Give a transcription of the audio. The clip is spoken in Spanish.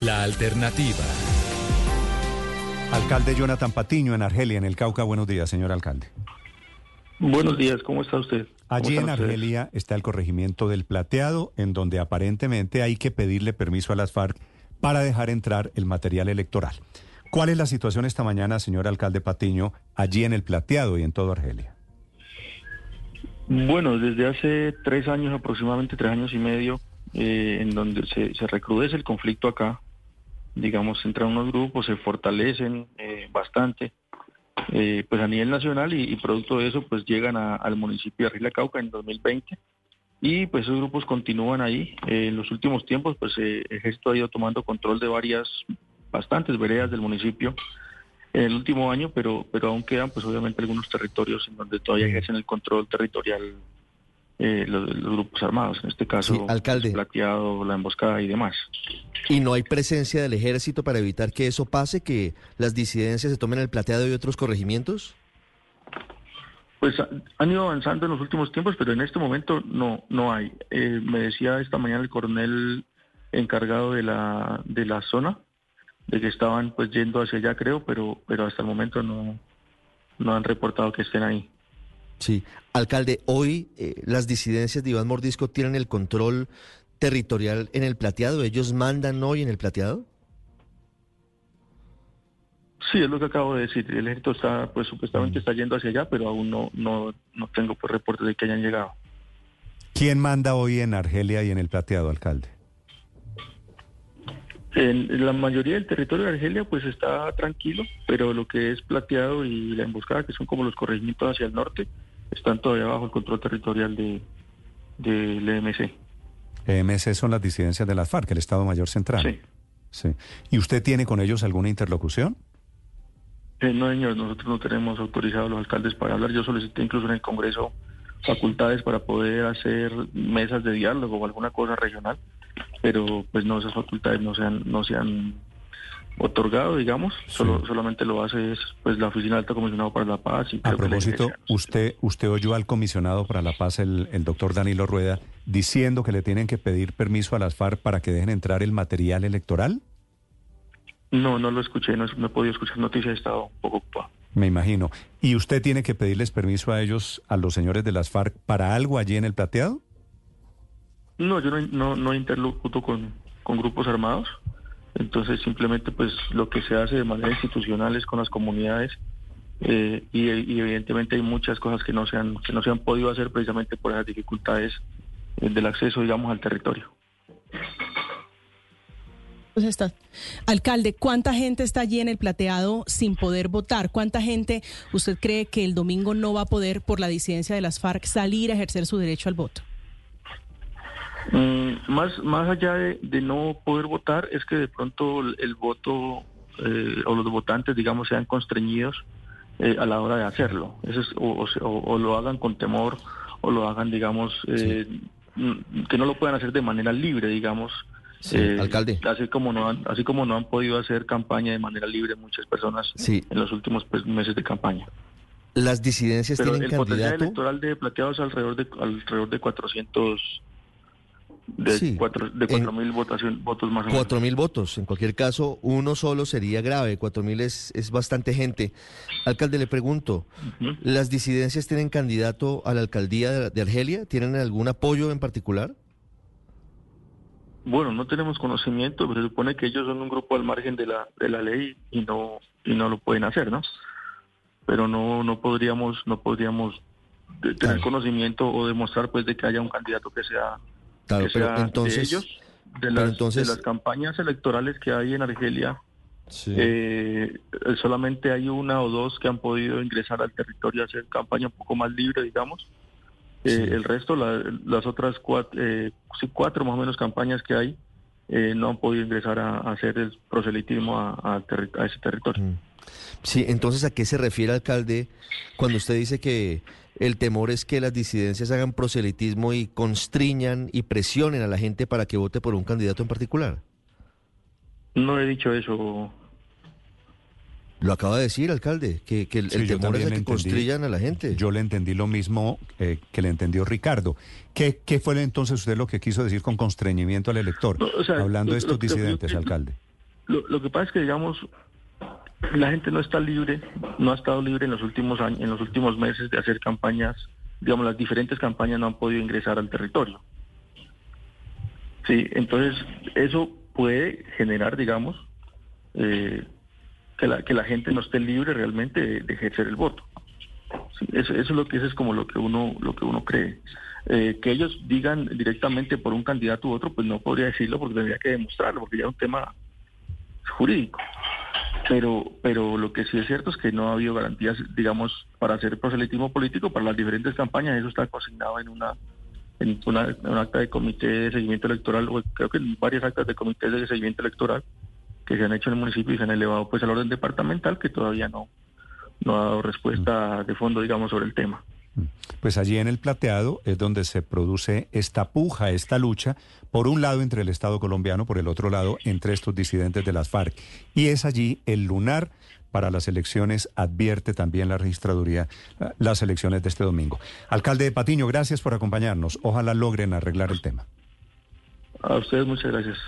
La alternativa. Alcalde Jonathan Patiño en Argelia, en el Cauca. Buenos días, señor alcalde. Buenos días, ¿cómo está usted? Allí en Argelia está el corregimiento del Plateado, en donde aparentemente hay que pedirle permiso a las FARC para dejar entrar el material electoral. ¿Cuál es la situación esta mañana, señor alcalde Patiño, allí en el Plateado y en todo Argelia? Bueno, desde hace tres años, aproximadamente tres años y medio, eh, en donde se, se recrudece el conflicto acá, digamos, entran unos grupos, se fortalecen eh, bastante, eh, pues a nivel nacional y, producto de eso, pues llegan al municipio de Argelia Cauca en 2020 y pues esos grupos continúan ahí. en los últimos tiempos, pues el ejército ha ido tomando control de varias, bastantes veredas del municipio en el último año, pero, pero aún quedan pues obviamente algunos territorios en donde todavía ejercen el control territorial eh, los, grupos armados, en este caso alcalde. el plateado, la emboscada y demás. ¿Y no hay presencia del ejército para evitar que eso pase, que las disidencias se tomen el plateado y otros corregimientos? Pues han ido avanzando en los últimos tiempos, pero en este momento no no hay. Eh, me decía esta mañana el coronel encargado de la de la zona de que estaban pues yendo hacia allá, creo, pero pero hasta el momento no no han reportado que estén ahí. Sí, alcalde, hoy eh, las disidencias de Iván Mordisco tienen el control territorial en el plateado. ¿Ellos mandan hoy en el plateado? Sí, es lo que acabo de decir. El ejército está, pues supuestamente mm. está yendo hacia allá, pero aún no, no, no tengo pues, reportes de que hayan llegado. ¿Quién manda hoy en Argelia y en el plateado, alcalde? En la mayoría del territorio de Argelia pues está tranquilo, pero lo que es plateado y la emboscada, que son como los corregimientos hacia el norte, están todavía bajo el control territorial de del EMC. EMC son las disidencias de las FARC, el Estado Mayor Central. Sí. sí. ¿Y usted tiene con ellos alguna interlocución? Eh, no, señor, nosotros no tenemos autorizados a los alcaldes para hablar. Yo solicité incluso en el Congreso facultades para poder hacer mesas de diálogo o alguna cosa regional, pero pues no, esas facultades no se han, no se han otorgado, digamos, solo, solamente lo hace es, pues la Oficina Alta Comisionado para la Paz. Y a propósito, usted, usted oyó al comisionado para la paz, el, el doctor Danilo Rueda, diciendo que le tienen que pedir permiso a las FARC para que dejen entrar el material electoral. No, no lo escuché, no, he podido escuchar noticias, he estado un poco ocupado. Me imagino. ¿Y usted tiene que pedirles permiso a ellos, a los señores de las FARC, para algo allí en el plateado? No, yo no, no, no interlocuto con, con grupos armados. Entonces simplemente pues lo que se hace de manera institucional es con las comunidades eh, y, evidentemente hay muchas cosas que no se han que no se han podido hacer precisamente por las dificultades eh, del acceso digamos al territorio. Pues está. Alcalde, ¿cuánta gente está allí en el plateado sin poder votar? ¿Cuánta gente usted cree que el domingo no va a poder, por la disidencia de las FARC, salir a ejercer su derecho al voto? Mm, más, más allá de, no poder votar, es que de pronto el, voto eh, o los votantes, digamos, sean constreñidos eh, a la hora de hacerlo. Eso o, lo hagan con temor o lo hagan, digamos, eh, mm, que no lo puedan hacer de manera libre, digamos. alcalde. Así como no han, así como no han podido hacer campaña de manera libre muchas personas en los últimos pues, meses de campaña. Las disidencias tienen el candidato. El electoral de plateados alrededor de alrededor de 400 de cuatro, de cuatro mil votos más o Cuatro mil votos. En cualquier caso, uno solo sería grave. Cuatro mil es, es bastante gente. Alcalde, le pregunto, ¿las disidencias tienen candidato a la alcaldía de, Argelia? ¿Tienen algún apoyo en particular? Bueno, no tenemos conocimiento, pero se supone que ellos son un grupo al margen de la, de la ley y no, y no lo pueden hacer, ¿no? Pero no, no podríamos, no podríamos tener conocimiento o demostrar pues de que haya un candidato que sea Claro, pero entonces, de ellos, de las, campañas electorales que hay en Argelia, eh, solamente hay una o dos que han podido ingresar al territorio a hacer campaña un poco más libre, digamos. Eh, el resto, las otras cuatro, eh, cuatro más o menos campañas que hay, no han podido ingresar a, hacer el proselitismo a, ese territorio. Mm. Sí, entonces, ¿a qué se refiere, alcalde, cuando usted dice que el temor es que las disidencias hagan proselitismo y constriñan y presionen a la gente para que vote por un candidato en particular. No he dicho eso. Lo acaba de decir, alcalde, que, el, temor es que constriñan a la gente. Yo le entendí lo mismo eh, que le entendió Ricardo. ¿Qué, ¿Qué fue entonces usted lo que quiso decir con constreñimiento al elector? hablando de estos disidentes, alcalde. lo, que pasa es que, digamos, la gente no está libre, no ha estado libre en los últimos años, en los últimos meses de hacer campañas, digamos, las diferentes campañas no han podido ingresar al territorio. Sí, entonces eso puede generar, digamos, eh, que, la, que la gente no esté libre realmente de, ejercer el voto. eso, es lo que es como lo que uno lo que uno cree. Eh, que ellos digan directamente por un candidato u otro, pues no podría decirlo porque tendría que demostrarlo, porque ya es un tema jurídico. Pero, pero lo que sí es cierto es que no ha habido garantías, digamos, para hacer proselitismo político para las diferentes campañas. Eso está consignado en una en una, un acta de comité de seguimiento electoral, o creo que en varias actas de comité de seguimiento electoral que se han hecho en el municipio y se han elevado pues al orden departamental que todavía no, no ha dado respuesta de fondo, digamos, sobre el tema. Pues allí en el plateado es donde se produce esta puja, esta lucha, por un lado entre el Estado colombiano, por el otro lado entre estos disidentes de las FARC. Y es allí el lunar para las elecciones, advierte también la registraduría las elecciones de este domingo. Alcalde de Patiño, gracias por acompañarnos. Ojalá logren arreglar el tema. A ustedes muchas gracias.